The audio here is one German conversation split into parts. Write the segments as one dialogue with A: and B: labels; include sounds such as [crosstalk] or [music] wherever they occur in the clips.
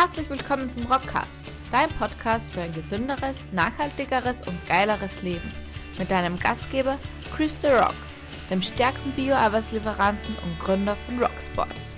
A: Herzlich willkommen zum Rockcast, dein Podcast für ein gesünderes, nachhaltigeres und geileres Leben. Mit deinem Gastgeber Chris The Rock, dem stärksten Bio-Arbeitslieferanten und Gründer von Rocksports.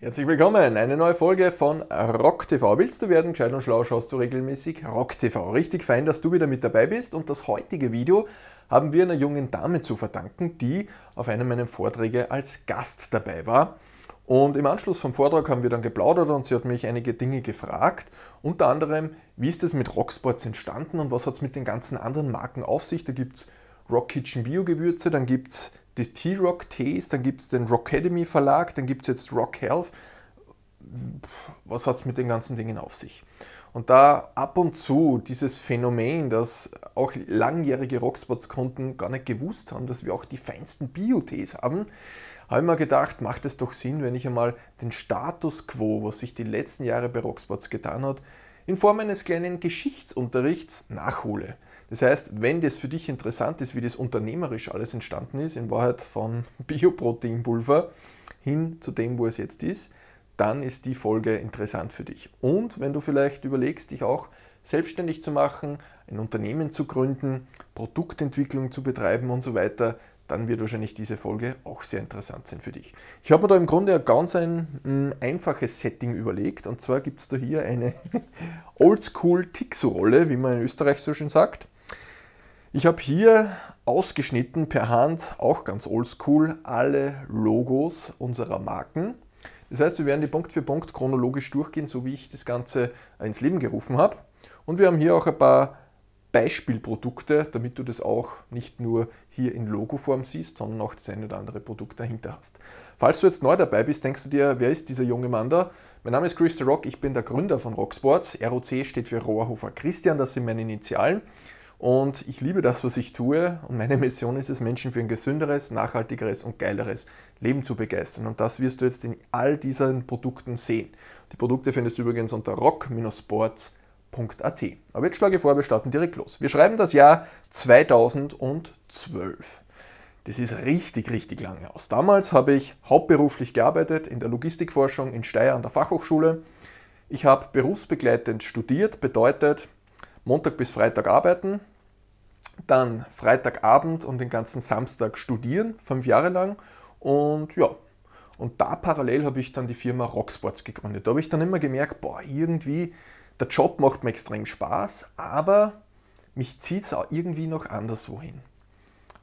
B: Herzlich willkommen, eine neue Folge von Rock TV. Willst du werden gescheit und schlau, schaust du regelmäßig Rock TV. Richtig fein, dass du wieder mit dabei bist und das heutige Video haben wir einer jungen Dame zu verdanken, die auf einem meiner Vorträge als Gast dabei war. Und im Anschluss vom Vortrag haben wir dann geplaudert und sie hat mich einige Dinge gefragt. Unter anderem, wie ist es mit Rocksports entstanden und was hat es mit den ganzen anderen Marken auf sich? Da gibt es Rock Kitchen Bio Gewürze, dann gibt es die T-Rock Tees, dann gibt es den Rockademy Verlag, dann gibt es jetzt Rock Health. Was hat es mit den ganzen Dingen auf sich? Und da ab und zu dieses Phänomen, dass auch langjährige Rocksports-Kunden gar nicht gewusst haben, dass wir auch die feinsten Bio-Tees haben, habe ich mir gedacht, macht es doch Sinn, wenn ich einmal den Status quo, was sich die letzten Jahre bei Rocksports getan hat, in Form eines kleinen Geschichtsunterrichts nachhole. Das heißt, wenn das für dich interessant ist, wie das unternehmerisch alles entstanden ist, in Wahrheit von [laughs] Bioproteinpulver hin zu dem, wo es jetzt ist, dann ist die Folge interessant für dich. Und wenn du vielleicht überlegst, dich auch selbstständig zu machen, ein Unternehmen zu gründen, Produktentwicklung zu betreiben und so weiter, dann wird wahrscheinlich diese Folge auch sehr interessant sein für dich. Ich habe mir da im Grunde ein ganz ein, ein einfaches Setting überlegt und zwar gibt es da hier eine [laughs] Oldschool Tixo-Rolle, wie man in Österreich so schön sagt. Ich habe hier ausgeschnitten per Hand, auch ganz oldschool, alle Logos unserer Marken. Das heißt, wir werden die Punkt für Punkt chronologisch durchgehen, so wie ich das Ganze ins Leben gerufen habe. Und wir haben hier auch ein paar Beispielprodukte, damit du das auch nicht nur hier in Logoform siehst, sondern auch das eine oder andere Produkt dahinter hast. Falls du jetzt neu dabei bist, denkst du dir, wer ist dieser junge Mann da? Mein Name ist Chris the Rock, ich bin der Gründer von Rocksports. ROC steht für Rohrhofer Christian, das sind meine Initialen. Und ich liebe das, was ich tue. Und meine Mission ist es, Menschen für ein gesünderes, nachhaltigeres und geileres Leben zu begeistern. Und das wirst du jetzt in all diesen Produkten sehen. Die Produkte findest du übrigens unter rock-sports.com www.ecom.at. Aber jetzt schlage ich vor, wir starten direkt los. Wir schreiben das Jahr 2012. Das ist richtig, richtig lange aus. Damals habe ich hauptberuflich gearbeitet in der Logistikforschung in Steyr an der Fachhochschule. Ich habe berufsbegleitend studiert, bedeutet Montag bis Freitag arbeiten, dann Freitagabend und den ganzen Samstag studieren, fünf Jahre lang. Und ja, und da parallel habe ich dann die Firma Rocksports gegründet. Da habe ich dann immer gemerkt, boah, irgendwie der Job macht mir extrem Spaß, aber mich zieht es auch irgendwie noch anderswo hin.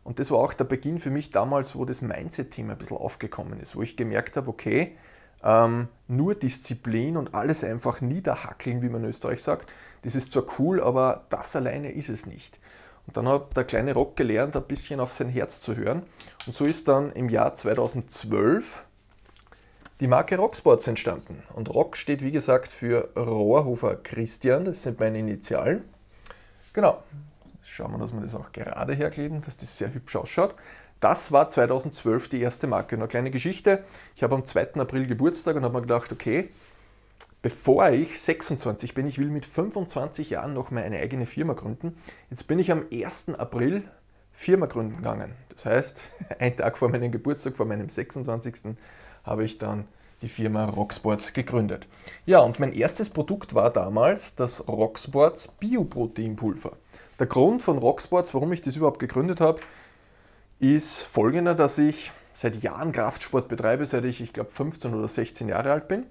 B: Und das war auch der Beginn für mich damals, wo das Mindset-Thema ein bisschen aufgekommen ist, wo ich gemerkt habe, okay, ähm, nur Disziplin und alles einfach niederhackeln, wie man in Österreich sagt, das ist zwar cool, aber das alleine ist es nicht. Und dann hat der kleine Rock gelernt, ein bisschen auf sein Herz zu hören. Und so ist dann im Jahr 2012 die Marke Rocksports entstanden. Und Rock steht wie gesagt für Rohrhofer Christian, das sind meine Initialen. Genau, schauen wir, dass wir das auch gerade herkleben, dass das sehr hübsch ausschaut. Das war 2012 die erste Marke. Eine kleine Geschichte. Ich habe am 2. April Geburtstag und habe mir gedacht, okay, bevor ich 26 bin, ich will mit 25 Jahren noch meine eigene Firma gründen. Jetzt bin ich am 1. April Firma gründen gegangen. Das heißt, [laughs] ein Tag vor meinem Geburtstag, vor meinem 26 habe ich dann die Firma Rocksports gegründet. Ja, und mein erstes Produkt war damals das Rocksports Bioproteinpulver. Der Grund von Rocksports, warum ich das überhaupt gegründet habe, ist folgender, dass ich seit Jahren Kraftsport betreibe, seit ich, ich glaube, 15 oder 16 Jahre alt bin.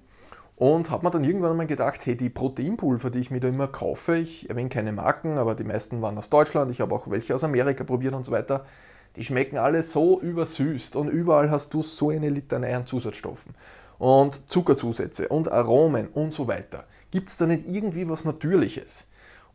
B: Und habe mir dann irgendwann mal gedacht, hey, die Proteinpulver, die ich mir da immer kaufe, ich erwähne keine Marken, aber die meisten waren aus Deutschland, ich habe auch welche aus Amerika probiert und so weiter, die schmecken alle so übersüßt und überall hast du so eine Litanei an Zusatzstoffen und Zuckerzusätze und Aromen und so weiter. Gibt es da nicht irgendwie was Natürliches?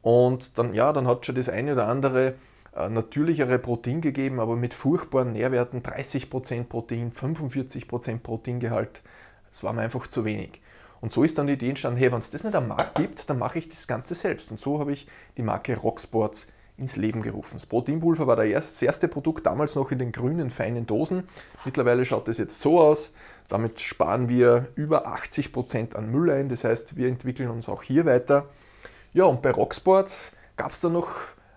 B: Und dann, ja, dann hat schon das eine oder andere äh, natürlichere Protein gegeben, aber mit furchtbaren Nährwerten, 30% Protein, 45% Proteingehalt, das war mir einfach zu wenig. Und so ist dann die Idee entstanden, hey, wenn es das nicht am Markt gibt, dann mache ich das Ganze selbst. Und so habe ich die Marke Rocksports ins Leben gerufen. Das Proteinpulver war das erste Produkt, damals noch in den grünen, feinen Dosen. Mittlerweile schaut es jetzt so aus. Damit sparen wir über 80 Prozent an Müll ein. Das heißt, wir entwickeln uns auch hier weiter. Ja, und bei Rocksports gab es dann noch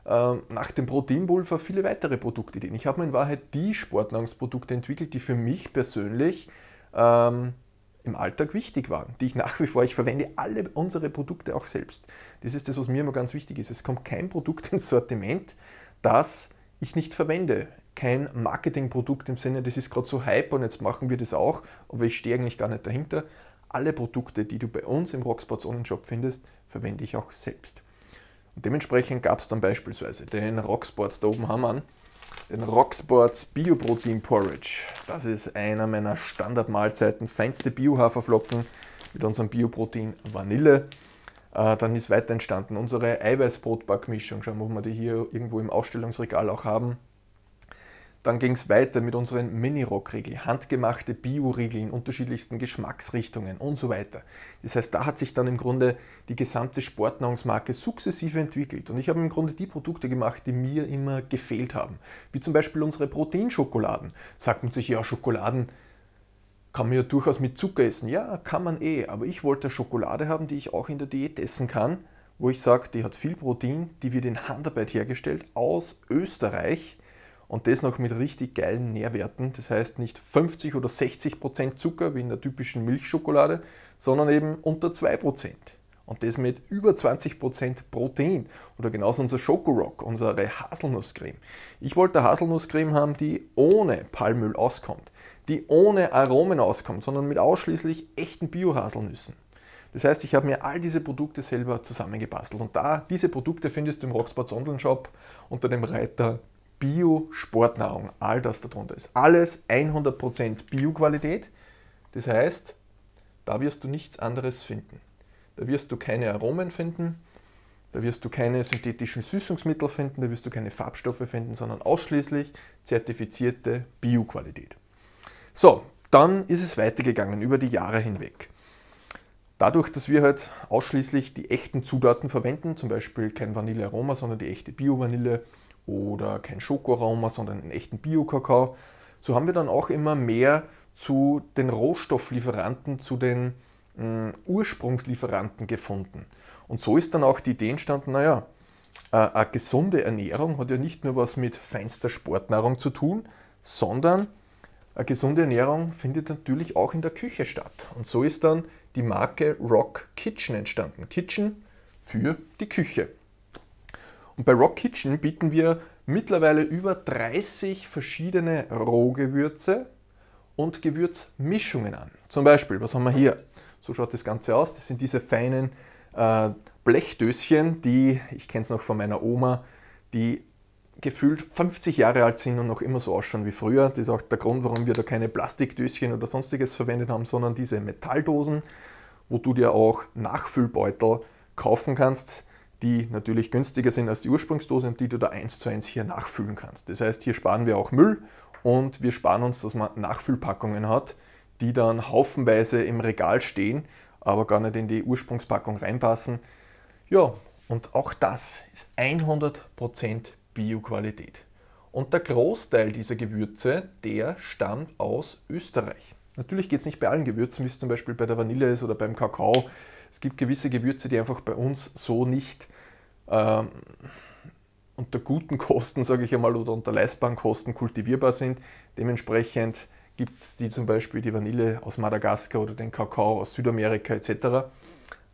B: äh, nach dem Proteinpulver viele weitere Produktideen. Ich habe mir in Wahrheit die Sportnahrungsprodukte entwickelt, die für mich persönlich ähm, im Alltag wichtig waren, die ich nach wie vor, ich verwende alle unsere Produkte auch selbst. Das ist das, was mir immer ganz wichtig ist. Es kommt kein Produkt ins Sortiment, das ich nicht verwende. Kein Marketingprodukt im Sinne, das ist gerade so hype und jetzt machen wir das auch, aber ich stehe eigentlich gar nicht dahinter. Alle Produkte, die du bei uns im Rocksports Online-Shop findest, verwende ich auch selbst. Und dementsprechend gab es dann beispielsweise den Rocksports, da oben haben wir den Rocksports Bioprotein Porridge. Das ist einer meiner Standardmahlzeiten, feinste Bio-Haferflocken mit unserem Bioprotein Vanille. Äh, dann ist weiter entstanden unsere Eiweißbrotbackmischung. Schauen wir, ob wir die hier irgendwo im Ausstellungsregal auch haben. Dann ging es weiter mit unseren Mini-Rock-Riegeln, handgemachte Bio-Riegel in unterschiedlichsten Geschmacksrichtungen und so weiter. Das heißt, da hat sich dann im Grunde die gesamte Sportnahrungsmarke sukzessive entwickelt. Und ich habe im Grunde die Produkte gemacht, die mir immer gefehlt haben. Wie zum Beispiel unsere Proteinschokoladen. Sagt man sich, ja, Schokoladen kann man ja durchaus mit Zucker essen. Ja, kann man eh. Aber ich wollte Schokolade haben, die ich auch in der Diät essen kann, wo ich sage, die hat viel Protein, die wird in Handarbeit hergestellt aus Österreich und das noch mit richtig geilen Nährwerten. Das heißt nicht 50 oder 60 Prozent Zucker wie in der typischen Milchschokolade, sondern eben unter 2 Prozent. Und das mit über 20 Prozent Protein. Oder genauso unser Schokorock, unsere Haselnusscreme. Ich wollte Haselnusscreme haben, die ohne Palmöl auskommt, die ohne Aromen auskommt, sondern mit ausschließlich echten Bio-Haselnüssen. Das heißt, ich habe mir all diese Produkte selber zusammengebastelt. Und da, diese Produkte findest du im Rocksports Online Shop unter dem Reiter Bio-Sportnahrung, all das darunter ist. Alles 100% Bio-Qualität. Das heißt, da wirst du nichts anderes finden. Da wirst du keine Aromen finden, da wirst du keine synthetischen Süßungsmittel finden, da wirst du keine Farbstoffe finden, sondern ausschließlich zertifizierte Bio-Qualität. So, dann ist es weitergegangen über die Jahre hinweg. Dadurch, dass wir halt ausschließlich die echten Zutaten verwenden, zum Beispiel kein Vanillearoma, sondern die echte Bio-Vanille, oder kein Schokoaroma, sondern einen echten Bio-Kakao. So haben wir dann auch immer mehr zu den Rohstofflieferanten, zu den äh, Ursprungslieferanten gefunden. Und so ist dann auch die Idee entstanden, naja, äh, eine gesunde Ernährung hat ja nicht nur was mit feinster Sportnahrung zu tun, sondern eine gesunde Ernährung findet natürlich auch in der Küche statt. Und so ist dann die Marke Rock Kitchen entstanden. Kitchen für die Küche. Und bei Rock Kitchen bieten wir mittlerweile über 30 verschiedene Rohgewürze und Gewürzmischungen an. Zum Beispiel, was haben wir hier? So schaut das Ganze aus. Das sind diese feinen äh, Blechdöschen, die, ich kenne es noch von meiner Oma, die gefühlt 50 Jahre alt sind und noch immer so ausschauen wie früher. Das ist auch der Grund, warum wir da keine Plastikdöschen oder sonstiges verwendet haben, sondern diese Metalldosen, wo du dir auch Nachfüllbeutel kaufen kannst die natürlich günstiger sind als die Ursprungsdose und die du da eins zu eins hier nachfüllen kannst. Das heißt, hier sparen wir auch Müll und wir sparen uns, dass man Nachfüllpackungen hat, die dann haufenweise im Regal stehen, aber gar nicht in die Ursprungspackung reinpassen. Ja, und auch das ist 100% Bio-Qualität. Und der Großteil dieser Gewürze, der stammt aus Österreich. Natürlich geht es nicht bei allen Gewürzen, wie es zum Beispiel bei der Vanille ist oder beim Kakao. Es gibt gewisse Gewürze, die einfach bei uns so nicht ähm, unter guten Kosten, sage ich einmal, oder unter leistbaren Kosten kultivierbar sind. Dementsprechend gibt es die zum Beispiel die Vanille aus Madagaskar oder den Kakao aus Südamerika etc.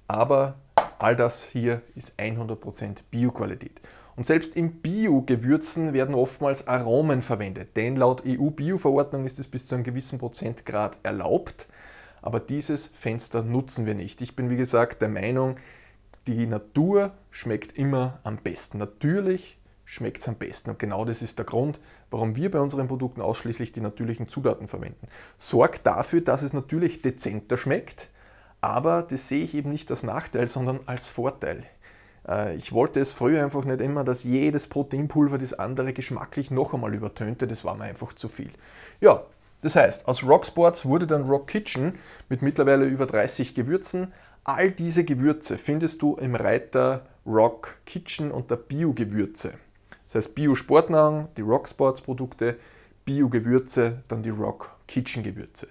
B: Aber all das hier ist 100% Bioqualität. Und selbst in Bio-Gewürzen werden oftmals Aromen verwendet, denn laut EU-Bio-Verordnung ist es bis zu einem gewissen Prozentgrad erlaubt. Aber dieses Fenster nutzen wir nicht. Ich bin wie gesagt der Meinung, die Natur schmeckt immer am besten. Natürlich schmeckt es am besten. Und genau das ist der Grund, warum wir bei unseren Produkten ausschließlich die natürlichen Zutaten verwenden. Sorgt dafür, dass es natürlich dezenter schmeckt, aber das sehe ich eben nicht als Nachteil, sondern als Vorteil. Äh, ich wollte es früher einfach nicht immer, dass jedes Proteinpulver das andere geschmacklich noch einmal übertönte. Das war mir einfach zu viel. Ja, das heißt, aus Rock Sports wurde dann Rock Kitchen mit mittlerweile über 30 Gewürzen. All diese Gewürze findest du im Reiter Rock Kitchen unter Bio-Gewürze. Das heißt Bio-Sportnahrung, die Rock Sports Produkte, Bio-Gewürze, dann die Rock Kitchen Gewürze.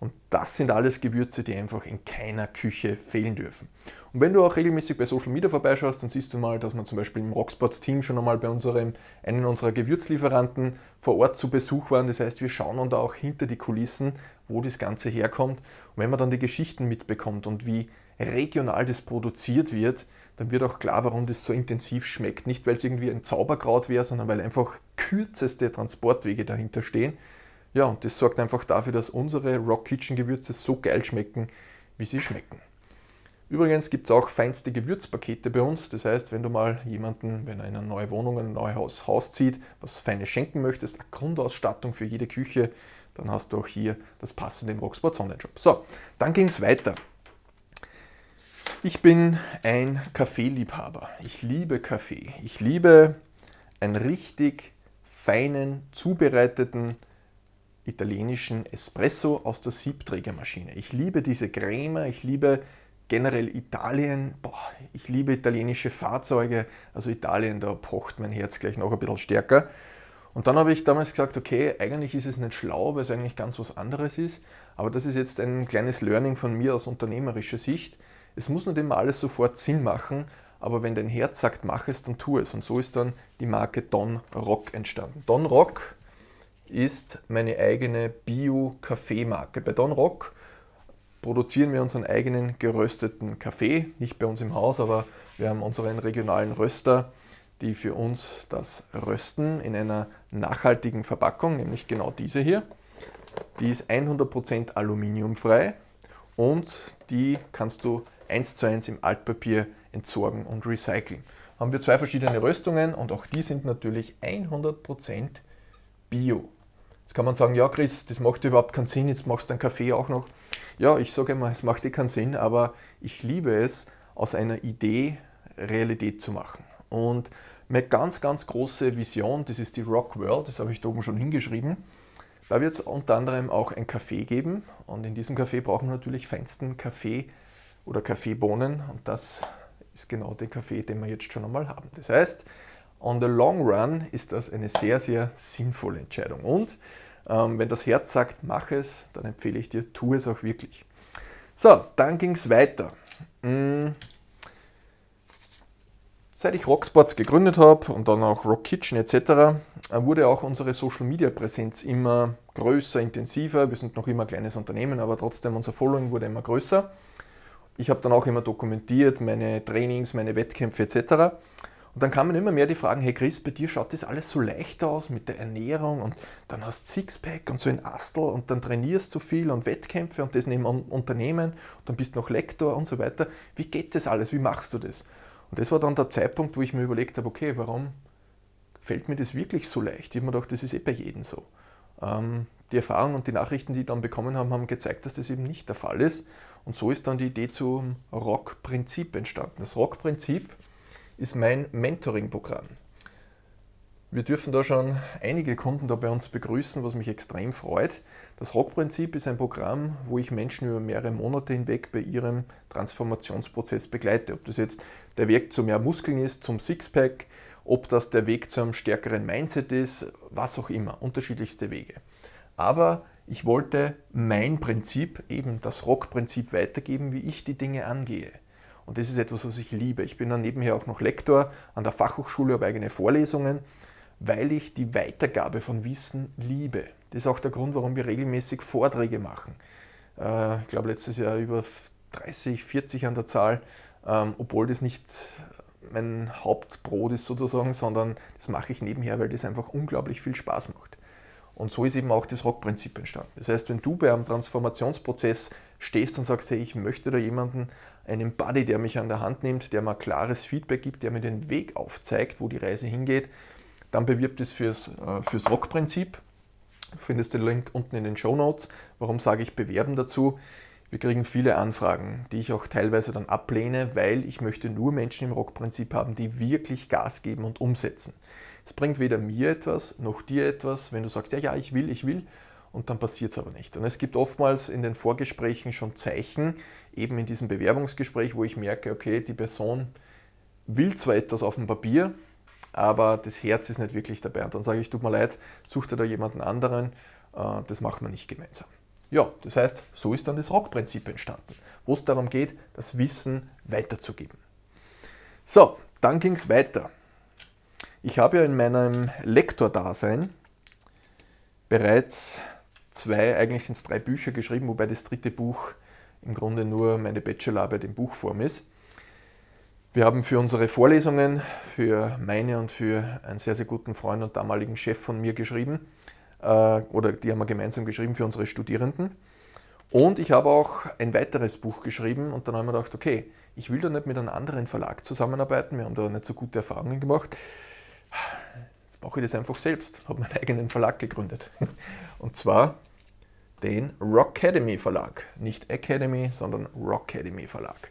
B: Und das sind alles Gewürze, die einfach in keiner Küche fehlen dürfen. Und wenn du auch regelmäßig bei Social Media vorbeischaust, dann siehst du mal, dass wir zum Beispiel im Rocksports Team schon einmal bei unserem, einen unserer Gewürzlieferanten vor Ort zu Besuch waren. Das heißt, wir schauen da auch hinter die Kulissen, wo das Ganze herkommt. Und wenn man dann die Geschichten mitbekommt und wie regional das produziert wird, dann wird auch klar, warum das so intensiv schmeckt. Nicht, weil es irgendwie ein Zauberkraut wäre, sondern weil einfach kürzeste Transportwege dahinter stehen ja, und das sorgt einfach dafür, dass unsere Rock Kitchen Gewürze so geil schmecken, wie sie schmecken. Übrigens gibt es auch feinste Gewürzpakete bei uns. Das heißt, wenn du mal jemanden, wenn er in eine neue Wohnung, ein neues Haus, zieht, was Feines schenken möchtest, eine Grundausstattung für jede Küche, dann hast du auch hier das passende im Rocksport Online Shop. So, dann ging es weiter. Ich bin ein Kaffeeliebhaber. Ich liebe Kaffee. Ich liebe einen richtig feinen, zubereiteten italienischen Espresso aus der Siebträgermaschine. Ich liebe diese Creme, ich liebe generell Italien, boah, ich liebe italienische Fahrzeuge, also Italien, da pocht mein Herz gleich noch ein bisschen stärker. Und dann habe ich damals gesagt, okay, eigentlich ist es nicht schlau, weil es eigentlich ganz was anderes ist, aber das ist jetzt ein kleines Learning von mir aus unternehmerischer Sicht. Es muss nicht immer alles sofort Sinn machen, aber wenn dein Herz sagt, mach es, dann tu es. Und so ist dann die Marke Don Rock entstanden. Don Rock ist meine eigene Bio-Kaffeemarke. Bei Don Rock produzieren wir unseren eigenen gerösteten Kaffee, nicht bei uns im Haus, aber wir haben unseren regionalen Röster, die für uns das rösten in einer nachhaltigen Verpackung, nämlich genau diese hier. Die ist 100% aluminiumfrei und die kannst du eins zu eins im Altpapier entsorgen und recyceln. Haben wir zwei verschiedene Röstungen und auch die sind natürlich 100% bio. Jetzt kann man sagen, ja Chris, das macht überhaupt keinen Sinn, jetzt machst du einen Kaffee auch noch. Ja, ich sage immer, es macht dir keinen Sinn, aber ich liebe es, aus einer Idee Realität zu machen. Und meine ganz, ganz große Vision, das ist die Rock World, das habe ich da oben schon hingeschrieben. Da wird es unter anderem auch ein Kaffee geben und in diesem Kaffee brauchen wir natürlich feinsten Kaffee oder Kaffeebohnen und das ist genau der Kaffee, den wir jetzt schon einmal haben. Das heißt, on the long run ist das eine sehr, sehr sinnvolle Entscheidung. Und ähm, wenn das Herz sagt, mach es, dann empfehle ich dir, tu es auch wirklich. So, dann ging es weiter. Hm. Seit ich Rocksports gegründet habe und dann auch Rock Kitchen etc., äh, wurde auch unsere Social Media Präsenz immer größer, intensiver. Wir sind noch immer ein kleines Unternehmen, aber trotzdem unser Following wurde immer größer. Ich habe dann auch immer dokumentiert meine Trainings, meine Wettkämpfe etc. Und dann kamen immer mehr die Fragen, hey Chris, bei dir schaut das alles so leicht aus mit der Ernährung und dann hast du Sixpack und so ein Astel und dann trainierst du viel und Wettkämpfe und das neben Unternehmen und dann bist du noch Lektor und so weiter. Wie geht das alles? Wie machst du das? Und das war dann der Zeitpunkt, wo ich mir überlegt habe, okay, warum fällt mir das wirklich so leicht? Ich habe mir gedacht, das ist eh bei jedem so. Ähm, die Erfahrung und die Nachrichten, die ich dann bekommen haben, haben gezeigt, dass das eben nicht der Fall ist. Und so ist dann die Idee zum Rock-Prinzip entstanden. Das Rock-Prinzip ist mein Mentoring-Programm. Wir dürfen da schon einige Kunden da bei uns begrüßen, was mich extrem freut. Das Rock-Prinzip ist ein Programm, wo ich Menschen über mehrere Monate hinweg bei ihrem Transformationsprozess begleite. Ob das jetzt der Weg zu mehr Muskeln ist, zum Sixpack, ob das der Weg zu einem stärkeren Mindset ist, was auch immer, unterschiedlichste Wege. Aber ich wollte mein Prinzip, eben das Rock-Prinzip weitergeben, wie ich die Dinge angehe. Und das ist etwas, was ich liebe. Ich bin dann nebenher auch noch Lektor an der Fachhochschule, habe eigene Vorlesungen, weil ich die Weitergabe von Wissen liebe. Das ist auch der Grund, warum wir regelmäßig Vorträge machen. Äh, ich glaube, letztes Jahr über 30, 40 an der Zahl, ähm, obwohl das nicht mein Hauptbrot ist sozusagen, sondern das mache ich nebenher, weil das einfach unglaublich viel Spaß macht. Und so ist eben auch das Rockprinzip entstanden. Das heißt, wenn du bei einem Transformationsprozess stehst und sagst, hey, ich möchte da jemanden einen Buddy, der mich an der Hand nimmt, der mir klares Feedback gibt, der mir den Weg aufzeigt, wo die Reise hingeht. Dann bewirbt es fürs, äh, fürs Rock-Prinzip. Du findest den Link unten in den Show Notes. Warum sage ich bewerben dazu? Wir kriegen viele Anfragen, die ich auch teilweise dann ablehne, weil ich möchte nur Menschen im Rock-Prinzip haben, die wirklich Gas geben und umsetzen. Es bringt weder mir etwas noch dir etwas, wenn du sagst, ja, ja, ich will, ich will, und dann passiert es aber nicht. Und es gibt oftmals in den Vorgesprächen schon Zeichen, eben in diesem Bewerbungsgespräch, wo ich merke, okay, die Person will zwar etwas auf dem Papier, aber das Herz ist nicht wirklich dabei. Und dann sage ich, tut mir leid, such dir da jemanden anderen, äh, das machen wir nicht gemeinsam. Ja, das heißt, so ist dann das Rock-Prinzip entstanden, wo es darum geht, das Wissen weiterzugeben. So, dann ging es weiter. Ich habe ja in meinem Lektordasein bereits zwei, eigentlich sind es drei Bücher geschrieben, wobei das dritte Buch im Grunde nur meine Bachelorarbeit in Buchform ist. Wir haben für unsere Vorlesungen, für meine und für einen sehr, sehr guten Freund und damaligen Chef von mir geschrieben, oder die haben wir gemeinsam geschrieben für unsere Studierenden. Und ich habe auch ein weiteres Buch geschrieben und dann haben wir gedacht, okay, ich will da nicht mit einem anderen Verlag zusammenarbeiten, wir haben da nicht so gute Erfahrungen gemacht. Jetzt mache ich das einfach selbst, habe meinen eigenen Verlag gegründet. [laughs] Und zwar den Rock Academy Verlag. Nicht Academy, sondern Rock Academy Verlag.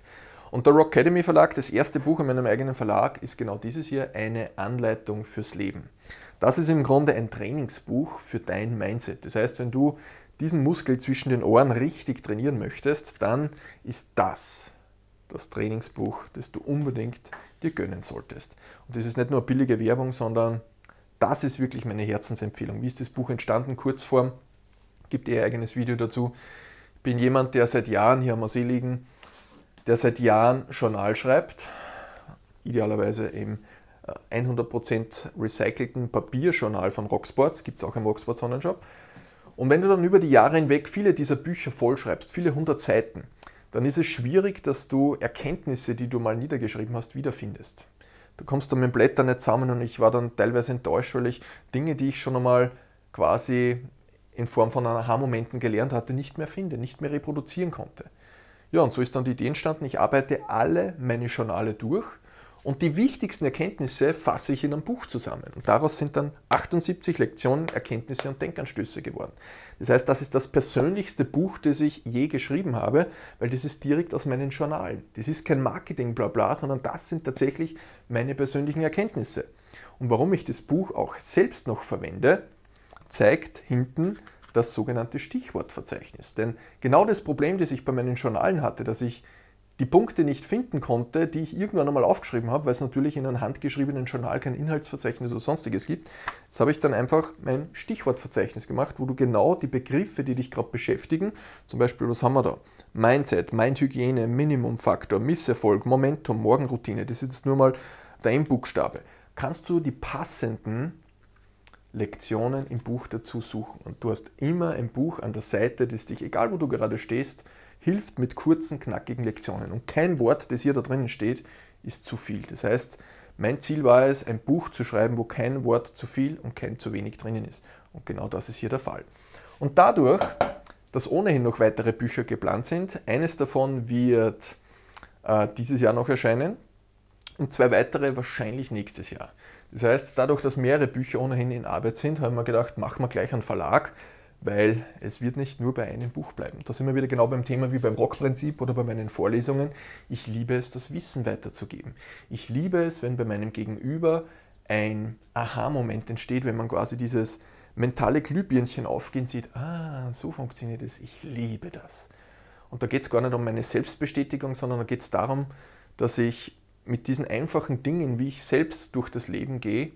B: Und der Rock Academy Verlag, das erste Buch in meinem eigenen Verlag, ist genau dieses hier, eine Anleitung fürs Leben. Das ist im Grunde ein Trainingsbuch für dein Mindset. Das heißt, wenn du diesen Muskel zwischen den Ohren richtig trainieren möchtest, dann ist das das Trainingsbuch, das du unbedingt dir gönnen solltest. Und das ist nicht nur billige Werbung, sondern das ist wirklich meine Herzensempfehlung. Wie ist das Buch entstanden? Kurzform, gibt ihr eigenes Video dazu. Ich bin jemand, der seit Jahren, hier am See liegen, der seit Jahren Journal schreibt, idealerweise im 100% äh, recycelten Papierjournal von Rocksports, gibt es auch im Rocksports Sonnenshop. Und wenn du dann über die Jahre hinweg viele dieser Bücher vollschreibst, viele hundert Seiten, dann ist es schwierig, dass du Erkenntnisse, die du mal niedergeschrieben hast, wiederfindest. Du kommst dann mit dem Blätter nicht zusammen und ich war dann teilweise enttäuscht, weil ich Dinge, die ich schon einmal quasi in Form von Aha-Momenten gelernt hatte, nicht mehr finde, nicht mehr reproduzieren konnte. Ja, und so ist dann die Idee entstanden, ich arbeite alle meine Journale durch und die wichtigsten Erkenntnisse fasse ich in einem Buch zusammen. Und daraus sind dann 78 Lektionen, Erkenntnisse und Denkanstöße geworden. Das heißt, das ist das persönlichste Buch, das ich je geschrieben habe, weil das ist direkt aus meinen Journalen. Das ist kein Marketing-Blabla, sondern das sind tatsächlich meine persönlichen Erkenntnisse. Und warum ich das Buch auch selbst noch verwende, zeigt hinten das sogenannte Stichwortverzeichnis. Denn genau das Problem, das ich bei meinen Journalen hatte, dass ich die Punkte nicht finden konnte, die ich irgendwann einmal aufgeschrieben habe, weil es natürlich in einem handgeschriebenen Journal kein Inhaltsverzeichnis oder sonstiges gibt. Jetzt habe ich dann einfach mein Stichwortverzeichnis gemacht, wo du genau die Begriffe, die dich gerade beschäftigen, zum Beispiel, was haben wir da? Mindset, Mindhygiene, Minimumfaktor, Misserfolg, Momentum, Morgenroutine, das ist jetzt nur mal dein Buchstabe. Kannst du die passenden Lektionen im Buch dazu suchen. Und du hast immer ein Buch an der Seite, das dich, egal wo du gerade stehst, hilft mit kurzen, knackigen Lektionen. Und kein Wort, das hier da drinnen steht, ist zu viel. Das heißt, mein Ziel war es, ein Buch zu schreiben, wo kein Wort zu viel und kein zu wenig drinnen ist. Und genau das ist hier der Fall. Und dadurch, dass ohnehin noch weitere Bücher geplant sind, eines davon wird äh, dieses Jahr noch erscheinen und zwei weitere wahrscheinlich nächstes Jahr. Das heißt, dadurch, dass mehrere Bücher ohnehin in Arbeit sind, haben wir gedacht, machen wir gleich einen Verlag, weil es wird nicht nur bei einem Buch bleiben. Da sind wir wieder genau beim Thema wie beim Rockprinzip oder bei meinen Vorlesungen. Ich liebe es, das Wissen weiterzugeben. Ich liebe es, wenn bei meinem Gegenüber ein Aha-Moment entsteht, wenn man quasi dieses mentale Glühbirnchen aufgehen sieht. Ah, so funktioniert es. Ich liebe das. Und da geht es gar nicht um meine Selbstbestätigung, sondern da geht es darum, dass ich mit diesen einfachen Dingen, wie ich selbst durch das Leben gehe,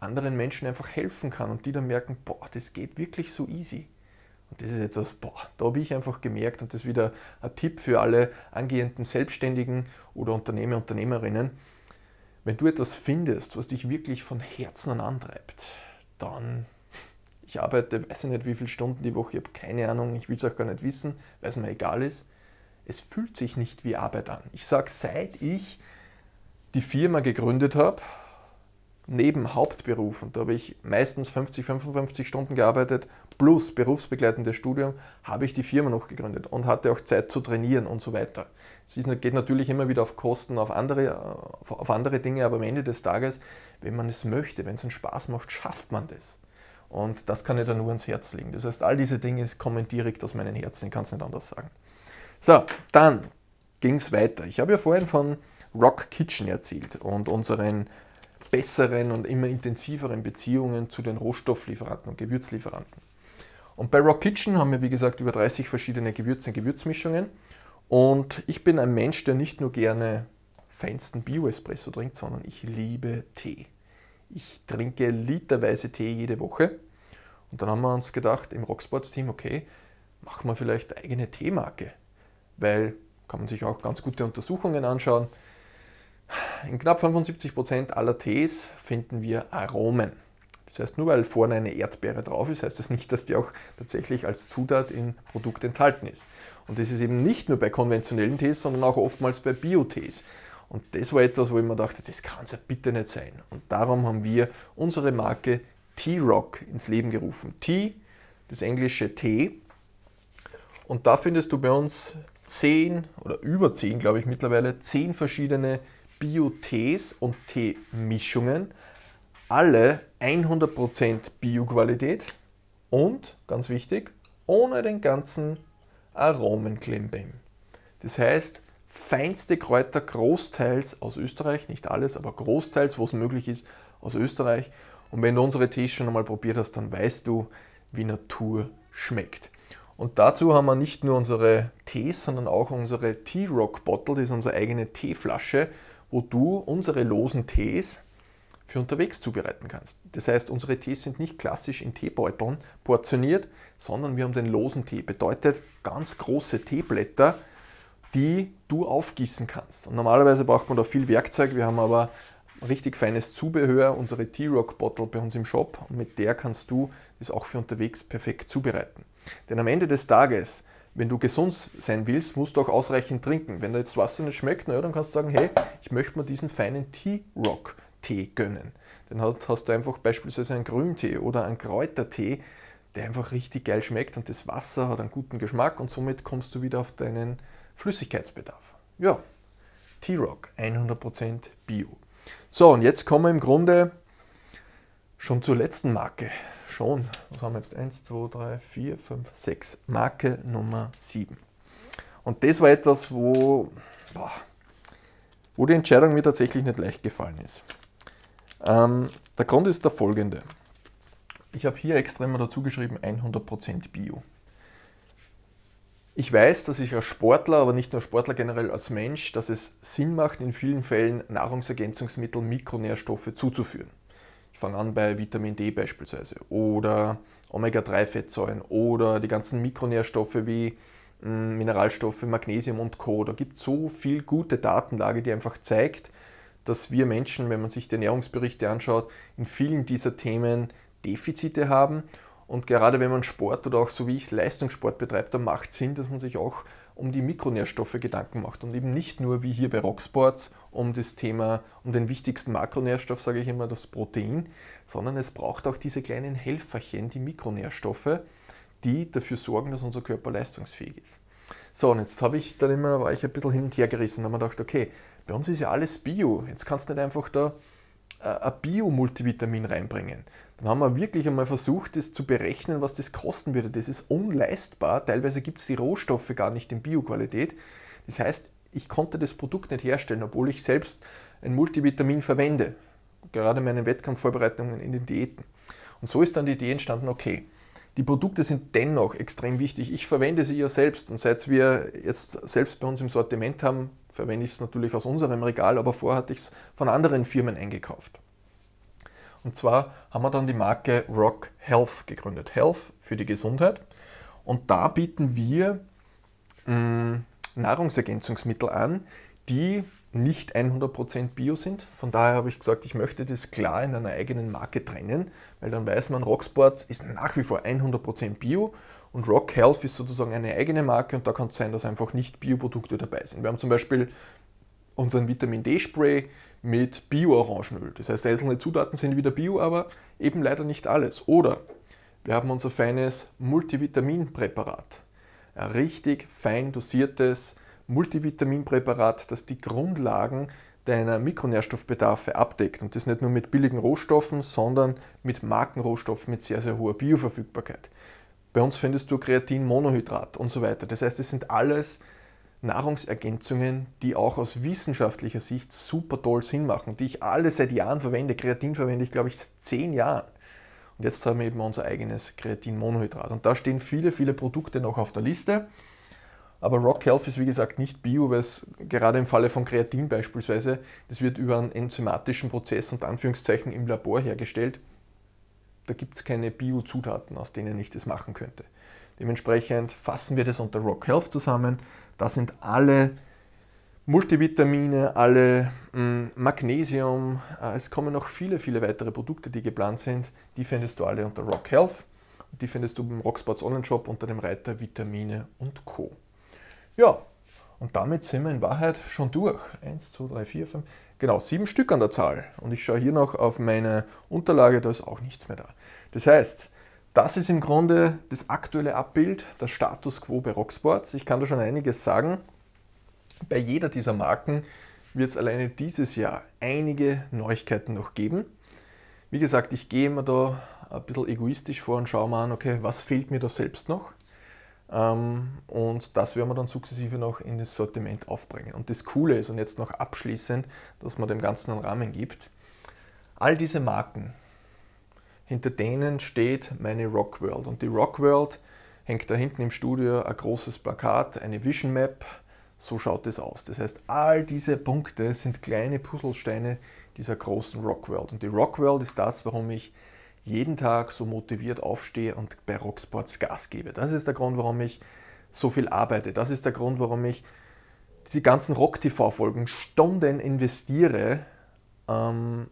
B: anderen Menschen einfach helfen kann und die dann merken, boah, das geht wirklich so easy. Und das ist etwas, boah, da habe ich einfach gemerkt und das ist wieder ein Tipp für alle angehenden Selbstständigen oder Unternehmer, Unternehmerinnen. Wenn du etwas findest, was dich wirklich von Herzen antreibt, dann, [laughs] ich arbeite, weiß ich nicht wie viele Stunden die Woche, ich habe keine Ahnung, ich will es auch gar nicht wissen, weil es mir egal ist. Es fühlt sich nicht wie Arbeit an. Ich sage, seit ich die Firma gegründet habe, neben Hauptberuf, und da habe ich meistens 50, 55 Stunden gearbeitet, plus berufsbegleitendes Studium, habe ich die Firma noch gegründet und hatte auch Zeit zu trainieren und so weiter. Es geht natürlich immer wieder auf Kosten, auf andere, auf andere Dinge, aber am Ende des Tages, wenn man es möchte, wenn es einen Spaß macht, schafft man das. Und das kann ich dann nur ans Herz legen. Das heißt, all diese Dinge kommen direkt aus meinem Herzen, ich kann es nicht anders sagen. So, dann ging es weiter. Ich habe ja vorhin von Rock Kitchen erzählt und unseren besseren und immer intensiveren Beziehungen zu den Rohstofflieferanten und Gewürzlieferanten. Und bei Rock Kitchen haben wir, wie gesagt, über 30 verschiedene Gewürze und Gewürzmischungen. Und ich bin ein Mensch, der nicht nur gerne feinsten Bio-Espresso trinkt, sondern ich liebe Tee. Ich trinke literweise Tee jede Woche. Und dann haben wir uns gedacht im Rocksports-Team, okay, machen wir vielleicht eigene Teemarke. Weil, kann man sich auch ganz gute Untersuchungen anschauen, in knapp 75% aller Tees finden wir Aromen. Das heißt, nur weil vorne eine Erdbeere drauf ist, heißt das nicht, dass die auch tatsächlich als Zutat im Produkt enthalten ist. Und das ist eben nicht nur bei konventionellen Tees, sondern auch oftmals bei Biotees. Und das war etwas, wo ich mir dachte, das kann es ja bitte nicht sein. Und darum haben wir unsere Marke T-Rock ins Leben gerufen. T, das englische T. Und da findest du bei uns zehn oder über zehn, glaube ich mittlerweile, zehn verschiedene Bio-Tees und Teemischungen. Alle 100% Bio-Qualität und, ganz wichtig, ohne den ganzen Aromenklimbim. Das heißt, feinste Kräuter großteils aus Österreich, nicht alles, aber großteils, wo es möglich ist, aus Österreich. Und wenn du unsere Tees schon einmal probiert hast, dann weißt du, wie Natur schmeckt. Und dazu haben wir nicht nur unsere Tees, sondern auch unsere Tea Rock Bottle, das ist unsere eigene Teeflasche, wo du unsere losen Tees für unterwegs zubereiten kannst. Das heißt, unsere Tees sind nicht klassisch in Teebeuteln portioniert, sondern wir haben den losen Tee. Bedeutet ganz große Teeblätter, die du aufgießen kannst. Und normalerweise braucht man da viel Werkzeug, wir haben aber richtig feines Zubehör, unsere T-Rock Bottle bei uns im Shop und mit der kannst du das auch für unterwegs perfekt zubereiten. Denn am Ende des Tages, wenn du gesund sein willst, musst du auch ausreichend trinken. Wenn dir jetzt Wasser nicht schmeckt, na, dann kannst du sagen, hey, ich möchte mir diesen feinen T-Rock Tee gönnen. Dann hast, hast du einfach beispielsweise einen Grüntee oder einen Kräutertee, der einfach richtig geil schmeckt und das Wasser hat einen guten Geschmack und somit kommst du wieder auf deinen Flüssigkeitsbedarf. Ja, T-Rock, 100% Bio. So, und jetzt kommen wir im Grunde schon zur letzten Marke. Schon, was haben wir jetzt? 1, 2, 3, 4, 5, 6. Marke Nummer 7. Und das war etwas, wo, boah, wo die Entscheidung mir tatsächlich nicht leicht gefallen ist. Ähm, der Grund ist der folgende. Ich habe hier extra immer dazu geschrieben 100% Bio. Ich weiß, dass ich als Sportler, aber nicht nur Sportler generell als Mensch, dass es Sinn macht, in vielen Fällen Nahrungsergänzungsmittel Mikronährstoffe zuzuführen. Ich fange an bei Vitamin D beispielsweise oder Omega-3-Fettsäuren oder die ganzen Mikronährstoffe wie hm, Mineralstoffe, Magnesium und Co. Da gibt es so viel gute Datenlage, die einfach zeigt, dass wir Menschen, wenn man sich die Ernährungsberichte anschaut, in vielen dieser Themen Defizite haben und gerade wenn man Sport oder auch so wie ich Leistungssport betreibt, dann macht es Sinn, dass man sich auch um die Mikronährstoffe Gedanken macht und eben nicht nur wie hier bei Rocksports um das Thema, um den wichtigsten Makronährstoff, sage ich immer, das Protein, sondern es braucht auch diese kleinen Helferchen, die Mikronährstoffe, die dafür sorgen, dass unser Körper leistungsfähig ist. So, und jetzt habe ich dann immer, war ich ein bisschen hin und her gerissen habe mir gedacht, okay, bei uns ist ja alles Bio, jetzt kannst du nicht einfach da äh, ein Bio-Multivitamin reinbringen. Dann haben wir wirklich einmal versucht, das zu berechnen, was das kosten würde. Das ist unleistbar. Teilweise gibt es die Rohstoffe gar nicht in Bioqualität. Das heißt, ich konnte das Produkt nicht herstellen, obwohl ich selbst ein Multivitamin verwende. Gerade in meinen Wettkampfvorbereitungen in den Diäten. Und so ist dann die Idee entstanden, okay, die Produkte sind dennoch extrem wichtig. Ich verwende sie ja selbst und seit wir jetzt selbst bei uns im Sortiment haben, verwende ich es natürlich aus unserem Regal, aber vorher hatte ich es von anderen Firmen eingekauft. Und zwar haben wir dann die Marke Rock Health gegründet. Health für die Gesundheit. Und da bieten wir mh, mm, Nahrungsergänzungsmittel an, die nicht 100% Bio sind. Von daher habe ich gesagt, ich möchte das klar in einer eigenen Marke trennen, weil dann weiß man, Rocksports ist nach wie vor 100% Bio und Rock Health ist sozusagen eine eigene Marke und da kann es sein, dass einfach nicht Bioprodukte dabei sind. Wir haben zum Beispiel unseren Vitamin D-Spray mit Bio-Orangenöl. Das heißt, einzelne Zutaten sind wieder Bio, aber eben leider nicht alles. Oder wir haben unser feines Multivitaminpräparat. Ein richtig fein dosiertes Multivitaminpräparat, das die Grundlagen deiner Mikronährstoffbedarfe abdeckt. Und das nicht nur mit billigen Rohstoffen, sondern mit Markenrohstoffen mit sehr, sehr hoher Bioverfügbarkeit. Bei uns findest du Kreatinmonohydrat und so weiter. Das heißt, es sind alles Nahrungsergänzungen, die auch aus wissenschaftlicher Sicht super toll Sinn machen, die ich alle seit Jahren verwende. Kreatin verwende ich, glaube ich, seit zehn Jahren. Und jetzt haben wir eben unser eigenes Kreatinmonohydrat. Und da stehen viele, viele Produkte noch auf der Liste. Aber Rock Health ist wie gesagt nicht Bio, weil es gerade im Falle von Kreatin beispielsweise, das wird über einen enzymatischen Prozess und Anführungszeichen im Labor hergestellt. Da gibt es keine Bio-Zutaten, aus denen ich das machen könnte. Dementsprechend fassen wir das unter Rock Health zusammen. Da sind alle Multivitamine, alle mh, hm, Magnesium, äh, es kommen noch viele, viele weitere Produkte, die geplant sind. Die findest du alle unter Rock Health. Die findest du im Rocksports Online Shop unter dem Reiter Vitamine und Co. Ja, und damit sind wir in Wahrheit schon durch. Eins, zwei, drei, vier, fünf, genau, sieben Stück an der Zahl. Und ich schaue hier noch auf meine Unterlage, da ist auch nichts mehr da. Das heißt, das ist im Grunde das aktuelle Abbild, der Status quo bei Rocksports. Ich kann da schon einiges sagen. Bei jeder dieser Marken wird es alleine dieses Jahr einige Neuigkeiten noch geben. Wie gesagt, ich gehe immer da ein bisschen egoistisch vor und schaue mal an, okay, was fehlt mir da selbst noch? Ähm, und das werden wir dann sukzessive noch in das Sortiment aufbringen. Und das Coole ist, und jetzt noch abschließend, dass man dem Ganzen einen Rahmen gibt, all diese Marken, hinter denen steht meine Rock World. Und die Rock World hängt da hinten im Studio ein großes Plakat, eine Vision Map, so schaut es aus. Das heißt, all diese Punkte sind kleine Puzzlesteine dieser großen Rockworld. Und die Rockworld ist das, warum ich jeden Tag so motiviert aufstehe und bei Rocksports Gas gebe. Das ist der Grund, warum ich so viel arbeite. Das ist der Grund, warum ich diese ganzen Rock-TV-Folgen Stunden investiere, ähm,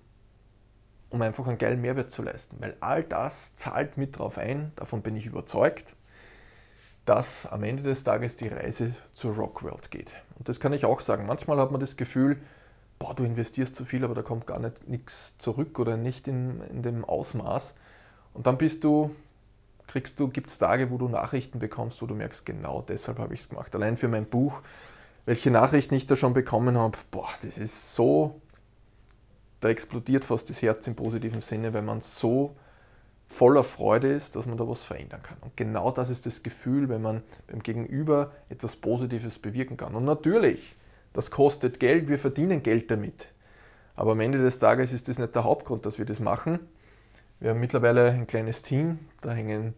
B: um einfach einen geilen Mehrwert zu leisten. Weil all das zahlt mit drauf ein, davon bin ich überzeugt dass am Ende des Tages die Reise zur Rockworld geht. Und das kann ich auch sagen. Manchmal hat man das Gefühl, boah, du investierst zu viel, aber da kommt gar nicht nichts zurück oder nicht in, in dem Ausmaß. Und dann bist du, kriegst du, gibt es Tage, wo du Nachrichten bekommst, wo du merkst, genau deshalb habe ich es gemacht. Allein für mein Buch, welche Nachrichten ich da schon bekommen habe, boah, das ist so, da explodiert fast das Herz im positiven Sinne, wenn man so voller Freude ist, dass man da was verändern kann. Und genau das ist das Gefühl, wenn man beim Gegenüber etwas Positives bewirken kann. Und natürlich, das kostet Geld, wir verdienen Geld damit. Aber am Ende des Tages ist das nicht der Hauptgrund, dass wir das machen. Wir haben mittlerweile ein kleines Team, da hängen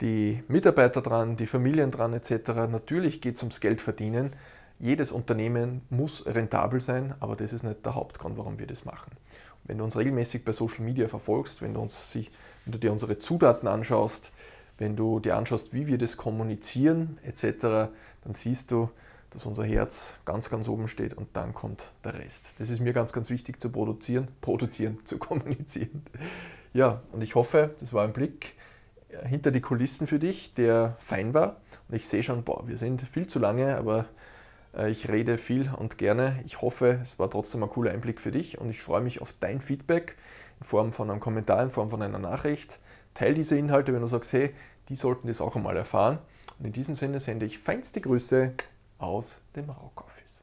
B: die Mitarbeiter dran, die Familien dran etc. Natürlich geht es ums Geld verdienen. Jedes Unternehmen muss rentabel sein, aber das ist nicht der Hauptgrund, warum wir das machen. Wenn du uns regelmäßig bei Social Media verfolgst, wenn du, uns, wenn du dir unsere Zutaten anschaust, wenn du dir anschaust, wie wir das kommunizieren etc., dann siehst du, dass unser Herz ganz, ganz oben steht und dann kommt der Rest. Das ist mir ganz, ganz wichtig zu produzieren, [laughs] produzieren, zu kommunizieren. Ja, und ich hoffe, das war ein Blick hinter die Kulissen für dich, der fein war. Und ich sehe schon, boah, wir sind viel zu lange, aber äh, ich rede viel und gerne. Ich hoffe, es war trotzdem ein cooler Einblick für dich und ich freue mich auf dein Feedback in Form von einem Kommentar, in Form von einer Nachricht. Teil diese Inhalte, wenn du sagst, hey, die sollten das auch einmal erfahren. Und in diesem Sinne sende ich feinste Grüße aus dem Rock Office.